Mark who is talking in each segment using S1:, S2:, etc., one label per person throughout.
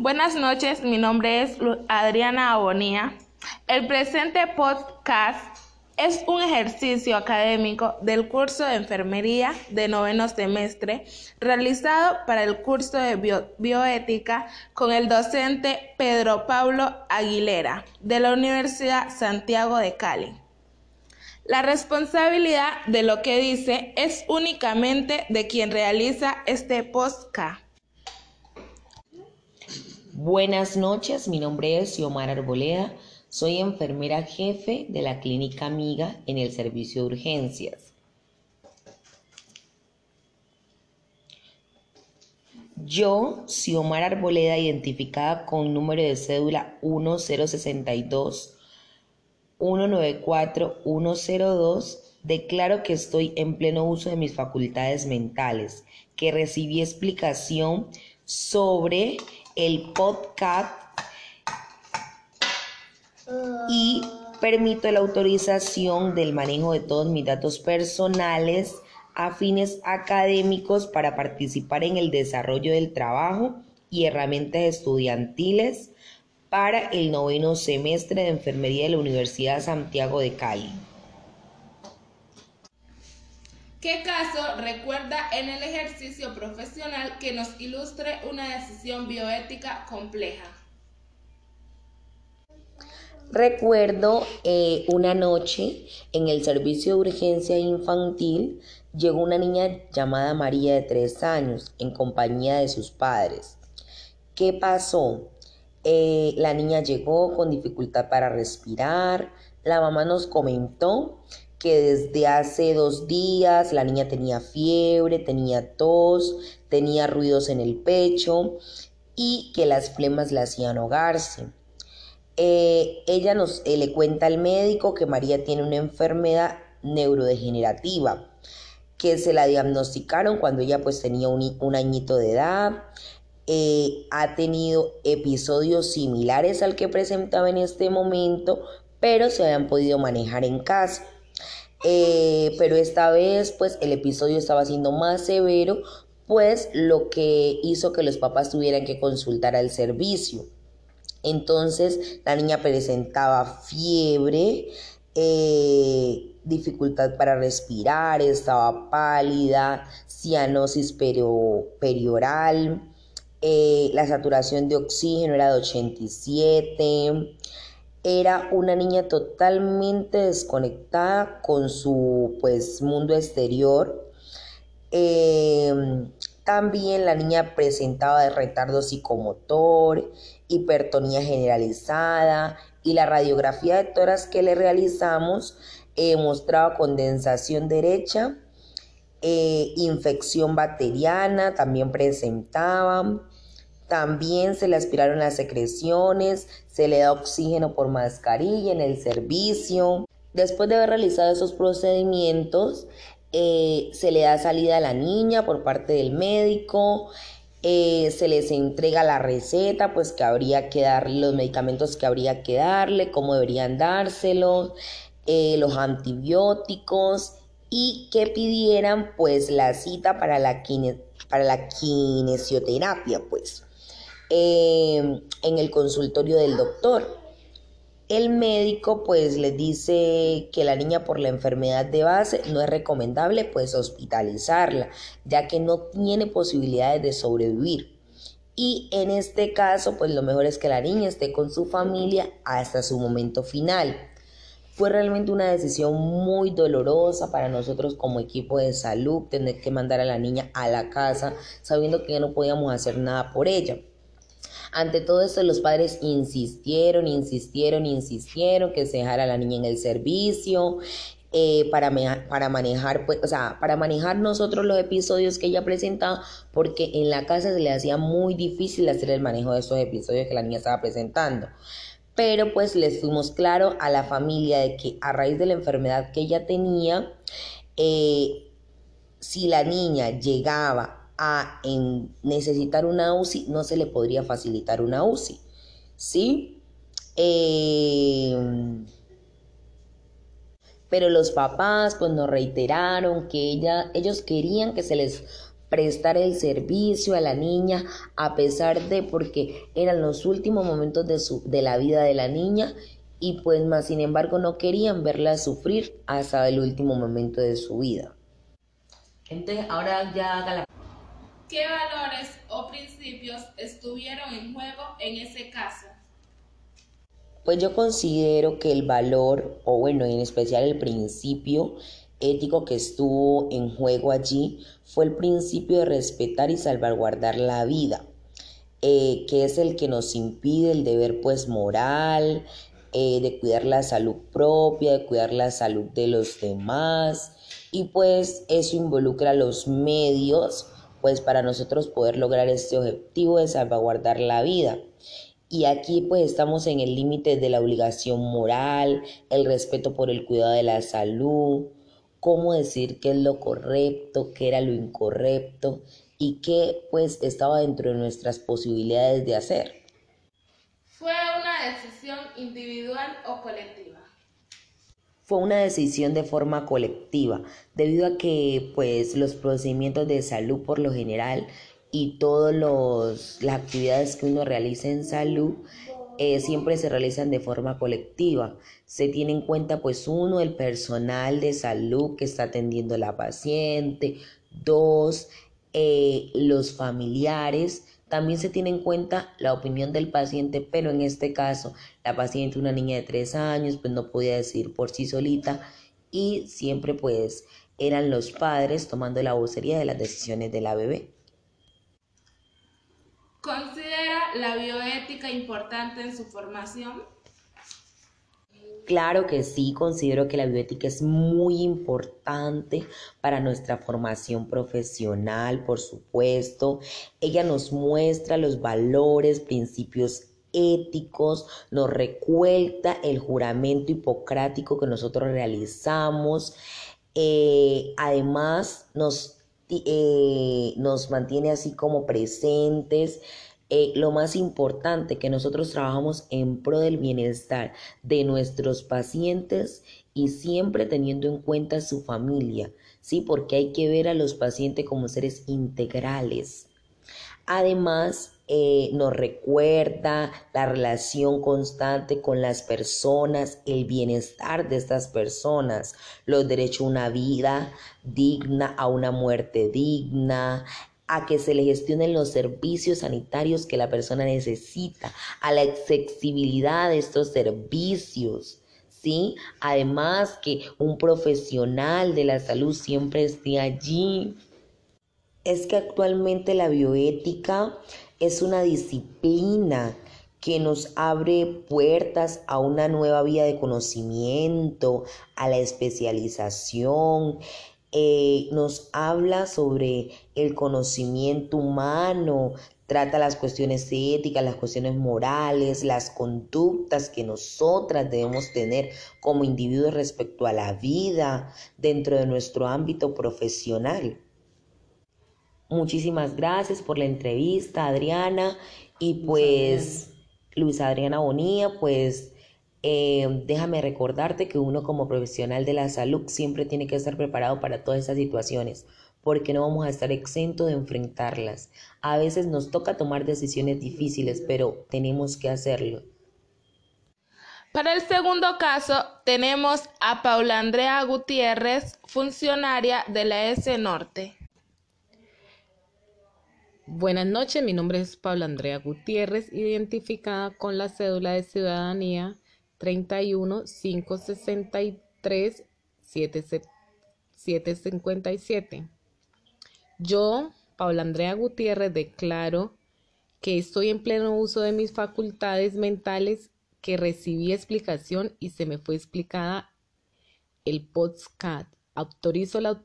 S1: Buenas noches, mi nombre es Adriana Abonía. El presente podcast es un ejercicio académico del curso de enfermería de noveno semestre realizado para el curso de bioética con el docente Pedro Pablo Aguilera de la Universidad Santiago de Cali. La responsabilidad de lo que dice es únicamente de quien realiza este podcast.
S2: Buenas noches, mi nombre es Xiomara Arboleda soy enfermera jefe de la clínica Amiga en el servicio de urgencias. Yo, Xiomara Arboleda, identificada con número de cédula 1062 194 102, declaro que estoy en pleno uso de mis facultades mentales, que recibí explicación sobre el podcast y permito la autorización del manejo de todos mis datos personales a fines académicos para participar en el desarrollo del trabajo y herramientas estudiantiles para el noveno semestre de enfermería de la Universidad Santiago de Cali.
S1: ¿Qué caso recuerda en el ejercicio profesional que nos ilustre una decisión bioética compleja?
S2: Recuerdo eh, una noche en el servicio de urgencia infantil llegó una niña llamada María de tres años en compañía de sus padres. ¿Qué pasó? Eh, la niña llegó con dificultad para respirar. La mamá nos comentó que desde hace dos días la niña tenía fiebre, tenía tos, tenía ruidos en el pecho y que las flemas la hacían ahogarse. Eh, ella nos eh, le cuenta al médico que María tiene una enfermedad neurodegenerativa que se la diagnosticaron cuando ella pues tenía un, añito de edad. Eh, ha tenido episodios similares al que presentaba en este momento, pero se habían podido manejar en casa. Pero esta vez pues el episodio estaba siendo más severo, pues lo que hizo que los papás tuvieran que consultar al servicio. Entonces la niña presentaba fiebre, eh, dificultad para respirar, estaba pálida, cianosis perioral, eh, la saturación de oxígeno era de 87, era una niña totalmente desconectada con su pues mundo exterior. Eh, también la niña presentaba de retardo psicomotor, hipertonía generalizada y la radiografía de toras que le realizamos eh, mostraba condensación derecha, eh, infección bacteriana también presentaba. También se le aspiraron las secreciones, se le da oxígeno por mascarilla en el servicio. Después de haber realizado esos procedimientos, eh, se le da salida a la niña por parte del médico. Eh, se les entrega la receta, pues que habría que darle, los medicamentos que habría que darle, cómo deberían dárselos, eh, los antibióticos y que pidieran pues la cita para la, para la kinesioterapia, pues, eh, en el consultorio del doctor. El médico pues les dice que la niña por la enfermedad de base no es recomendable pues hospitalizarla, ya que no tiene posibilidades de sobrevivir. Y en este caso pues lo mejor es que la niña esté con su familia hasta su momento final. Fue realmente una decisión muy dolorosa para nosotros como equipo de salud tener que mandar a la niña a la casa sabiendo que ya no podíamos hacer nada por ella. Ante todo esto, los padres insistieron, insistieron, insistieron que se dejara la niña en el servicio, eh, para, para manejar, pues, o sea, para manejar nosotros los episodios que ella presentaba, porque en la casa se le hacía muy difícil hacer el manejo de esos episodios que la niña estaba presentando. Pero pues les fuimos claro a la familia de que a raíz de la enfermedad que ella tenía, eh, si la niña llegaba a necesitar una UCI, no se le podría facilitar una UCI. ¿Sí? Em, pero los papás pues nos reiteraron que ella, ellos querían que se les prestar el servicio a la niña a pesar de porque eran los últimos momentos de, su, de la vida de la niña y pues más sin embargo no querían verla sufrir hasta el último momento de su vida.
S1: Entonces ahora ya haga la... ¿Qué valores o principios estuvieron en juego en ese caso?
S2: Pues yo considero que el valor, o bueno, en especial el principio ético que estuvo en juego allí, fue el principio de respetar y salvaguardar la vida, eh, que es el que nos impide el deber pues moral, eh, de cuidar la salud propia, de cuidar la salud de los demás y pues eso involucra los medios pues para nosotros poder lograr este objetivo de salvaguardar la vida. Y aquí pues estamos en el límite de la obligación moral, el respeto por el cuidado de la salud, cómo decir qué es lo correcto, qué era lo incorrecto y qué pues estaba dentro de nuestras posibilidades de hacer.
S1: ¿Fue una decisión individual o colectiva?
S2: Fue una decisión de forma colectiva, debido a que pues los procedimientos de salud por lo general y todas las actividades que uno realiza en salud eh, siempre se realizan de forma colectiva. Se tiene en cuenta pues uno, el personal de salud que está atendiendo a la paciente, dos, eh, los familiares, también se tiene en cuenta la opinión del paciente, pero en este caso la paciente, una niña de tres años, pues no podía decir por sí solita y siempre pues eran los padres tomando la vocería de las decisiones de la bebé.
S1: ¿Considera la bioética importante en su formación?
S2: Claro que sí, considero que la bioética es muy importante para nuestra formación profesional, por supuesto. Ella nos muestra los valores, principios éticos, nos recuerda el juramento hipocrático que nosotros realizamos. Eh, además, nos, eh, nos mantiene así como presentes eh, lo más importante, que nosotros trabajamos en pro del bienestar de nuestros pacientes y siempre teniendo en cuenta su familia, ¿sí? Porque hay que ver a los pacientes como seres integrales. Además, eh, nos recuerda la relación constante con las personas, el bienestar de estas personas, los derechos a una vida digna, a una muerte digna, a que se le gestionen los servicios sanitarios que la persona necesita, a la accesibilidad de estos servicios. ¿Sí? Además que un profesional de la salud siempre esté allí. Es que actualmente la bioética es una disciplina que nos abre puertas a una nueva vía de conocimiento, a la especialización, eh, nos habla sobre el conocimiento humano, trata las cuestiones éticas, las cuestiones morales, las conductas que nosotras debemos tener como individuos respecto a la vida dentro de nuestro ámbito profesional. Muchísimas gracias por la entrevista, Adriana. Y pues, Luisa Adriana Bonía, pues eh, déjame recordarte que uno como profesional de la salud siempre tiene que estar preparado para todas estas situaciones, porque no vamos a estar exentos de enfrentarlas. A veces nos toca tomar decisiones difíciles, pero tenemos que hacerlo.
S1: Para el segundo caso tenemos a Paula Andrea Gutiérrez, funcionaria de la S Norte.
S3: Buenas noches, mi nombre es Paula Andrea Gutiérrez, identificada con la cédula de ciudadanía 31 563 757. Yo, Paula Andrea Gutiérrez, declaro que estoy en pleno uso de mis facultades mentales, que recibí explicación y se me fue explicada el podcast. Autorizo la,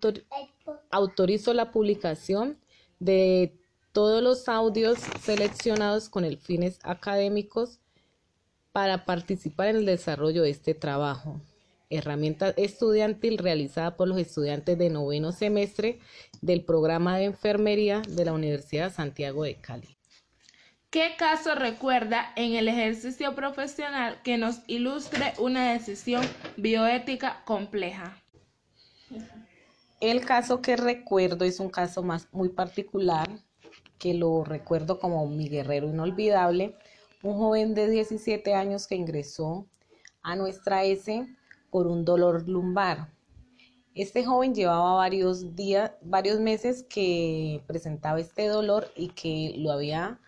S3: autorizo la publicación de todos los audios seleccionados con el fines académicos para participar en el desarrollo de este trabajo. Herramienta estudiantil realizada por los estudiantes de noveno semestre del programa de enfermería de la Universidad Santiago de Cali.
S1: ¿Qué caso recuerda en el ejercicio profesional que nos ilustre una decisión bioética compleja?
S3: El caso que recuerdo es un caso más muy particular, que lo recuerdo como mi guerrero inolvidable, un joven de 17 años que ingresó a nuestra S por un dolor lumbar. Este joven llevaba varios días, varios meses que presentaba este dolor y que lo había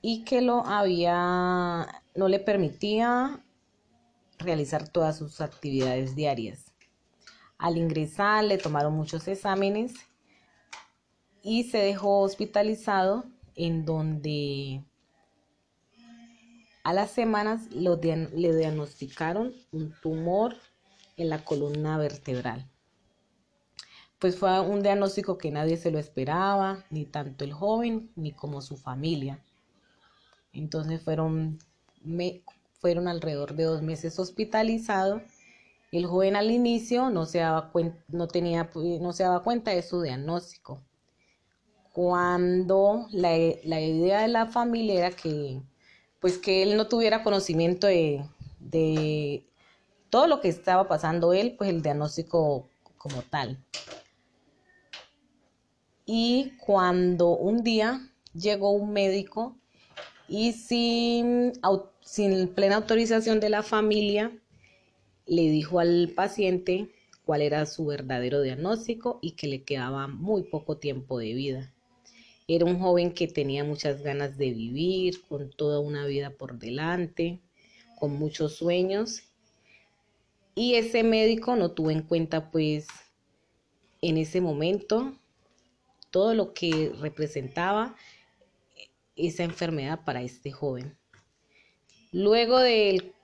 S3: y que lo había no le permitía realizar todas sus actividades diarias. Al ingresar le tomaron muchos exámenes y se dejó hospitalizado en donde a las semanas le diagnosticaron un tumor en la columna vertebral. Pues fue un diagnóstico que nadie se lo esperaba, ni tanto el joven ni como su familia. Entonces fueron, fueron alrededor de dos meses hospitalizados. El joven al inicio no se daba, no tenía, no se daba cuenta de su diagnóstico. Cuando la, la idea de la familia era que, pues que él no tuviera conocimiento de, de todo lo que estaba pasando él, pues el diagnóstico como tal. Y cuando un día llegó un médico y sin, sin plena autorización de la familia, le dijo al paciente cuál era su verdadero diagnóstico y que le quedaba muy poco tiempo de vida. Era un joven que tenía muchas ganas de vivir, con toda una vida por delante, con muchos sueños y ese médico no tuvo en cuenta pues en ese momento todo lo que representaba esa enfermedad para este joven. Luego de él,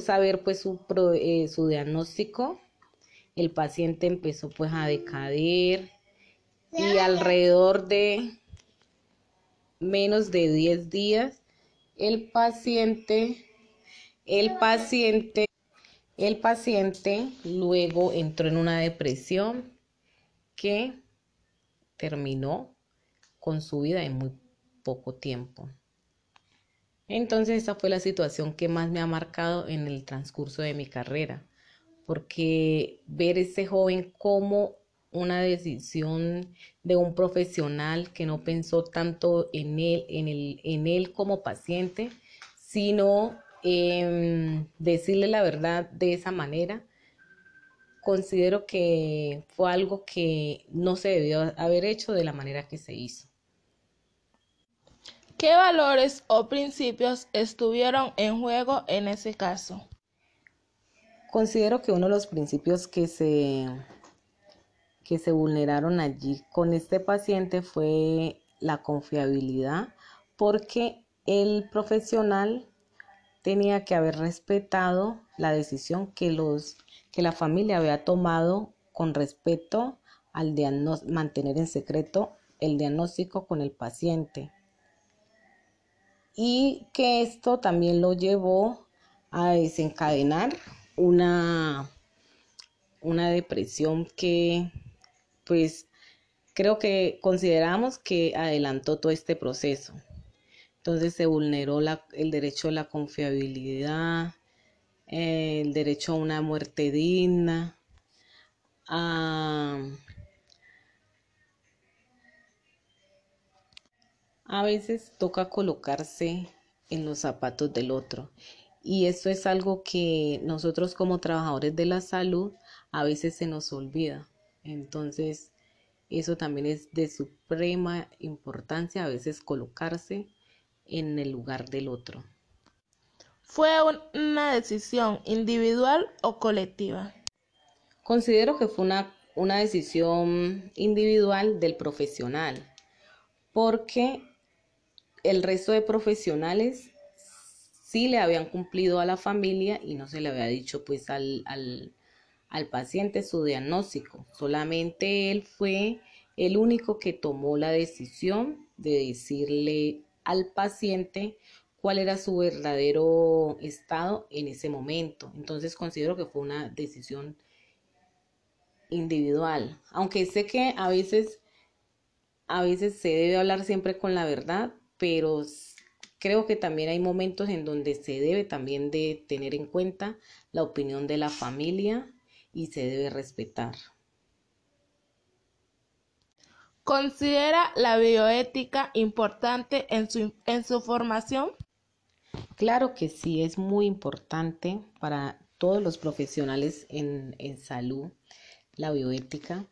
S3: saber pues su, eh, su diagnóstico, el paciente empezó pues a decader y alrededor de menos de 10 días el paciente el paciente el paciente luego entró en una depresión que terminó con su vida en muy poco tiempo. Entonces esa fue la situación que más me ha marcado en el transcurso de mi carrera, porque ver ese joven como una decisión de un profesional que no pensó tanto en él, en, el, en él como paciente, sino decirle la verdad de esa manera, considero que fue algo que no se debió haber hecho de la manera que se hizo.
S1: ¿Qué valores o principios estuvieron en juego en ese caso?
S3: Considero que uno de los principios que se, que se vulneraron allí con este paciente fue la confiabilidad, porque el profesional tenía que haber respetado la decisión que, los, que la familia había tomado con respecto al mantener en secreto el diagnóstico con el paciente. Y que esto también lo llevó a desencadenar una, una depresión que pues creo que consideramos que adelantó todo este proceso. Entonces se vulneró el derecho a la confiabilidad, el derecho a una muerte digna, a, veces toca colocarse en los zapatos del otro. Y esto es algo que nosotros como trabajadores de la salud a veces se nos olvida. Entonces, eso también es de suprema importancia a veces colocarse en el lugar del otro.
S1: ¿Fue una decisión individual o colectiva?
S3: Considero que fue una, una decisión individual del profesional, porque el resto de profesionales sí le habían cumplido a la familia y no se le había dicho pues al, al, al paciente su diagnóstico. Solamente él fue el único que tomó la decisión de decirle al paciente cuál era su verdadero estado en ese momento. Entonces considero que fue una decisión individual, aunque sé que a veces a veces se debe hablar siempre con la verdad, pero creo que también hay momentos en donde se debe también de tener en cuenta la opinión de la familia y se debe respetar.
S1: ¿Considera la bioética importante en su, en su formación?
S3: Claro que sí, es muy importante para todos los profesionales en, en salud, la bioética,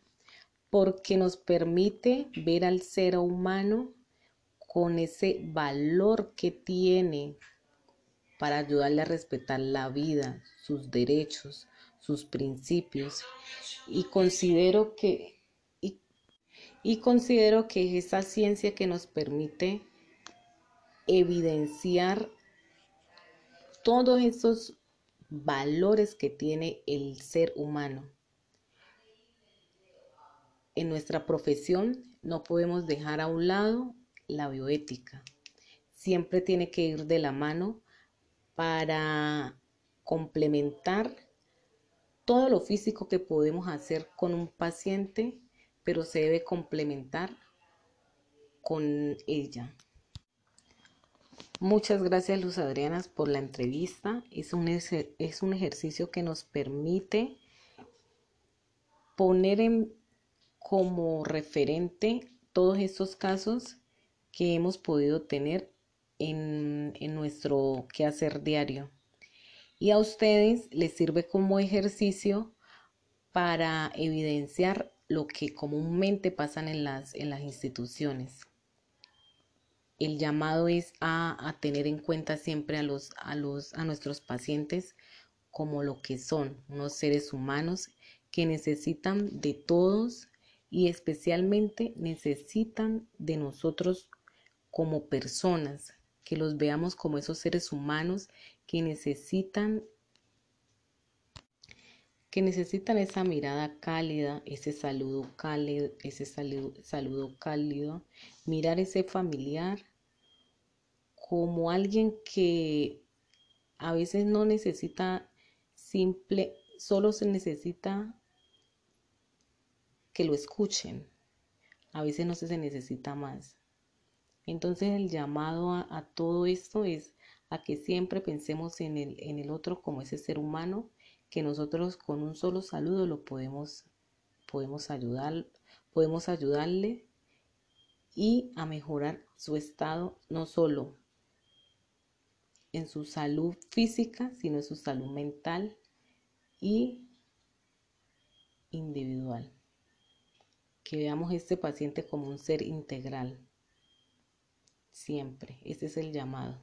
S3: porque nos permite ver al ser humano con ese valor que tiene para ayudarle a respetar la vida, sus derechos, sus principios. Y considero que y considero que es esa ciencia que nos permite evidenciar todos esos valores que tiene el ser humano. En nuestra profesión no podemos dejar a un lado la bioética. Siempre tiene que ir de la mano para complementar todo lo físico que podemos hacer con un paciente pero se debe complementar con ella. Muchas gracias Luz Adrianas por la entrevista. Es un, es un ejercicio que nos permite poner en, como referente todos estos casos que hemos podido tener en, en nuestro quehacer diario. Y a ustedes les sirve como ejercicio para evidenciar lo que comúnmente pasan en las, en las instituciones. El llamado es a, tener en cuenta siempre a, los, a, los, a nuestros pacientes como lo que son, unos seres humanos que necesitan de todos y especialmente necesitan de nosotros como personas, que los veamos como esos seres humanos que necesitan que necesitan esa mirada cálida, ese saludo cálido, ese saludo, cálido, mirar ese familiar como alguien que a veces no necesita simple, solo se necesita que lo escuchen. A veces no se necesita más. Entonces el llamado a, todo esto es a que siempre pensemos en el, otro como ese ser humano que nosotros con un solo saludo lo podemos, podemos ayudar, podemos ayudarle y a mejorar su estado no solo en su salud física, sino en su salud mental y individual. Que veamos este paciente como un ser integral. Siempre. Ese es el llamado.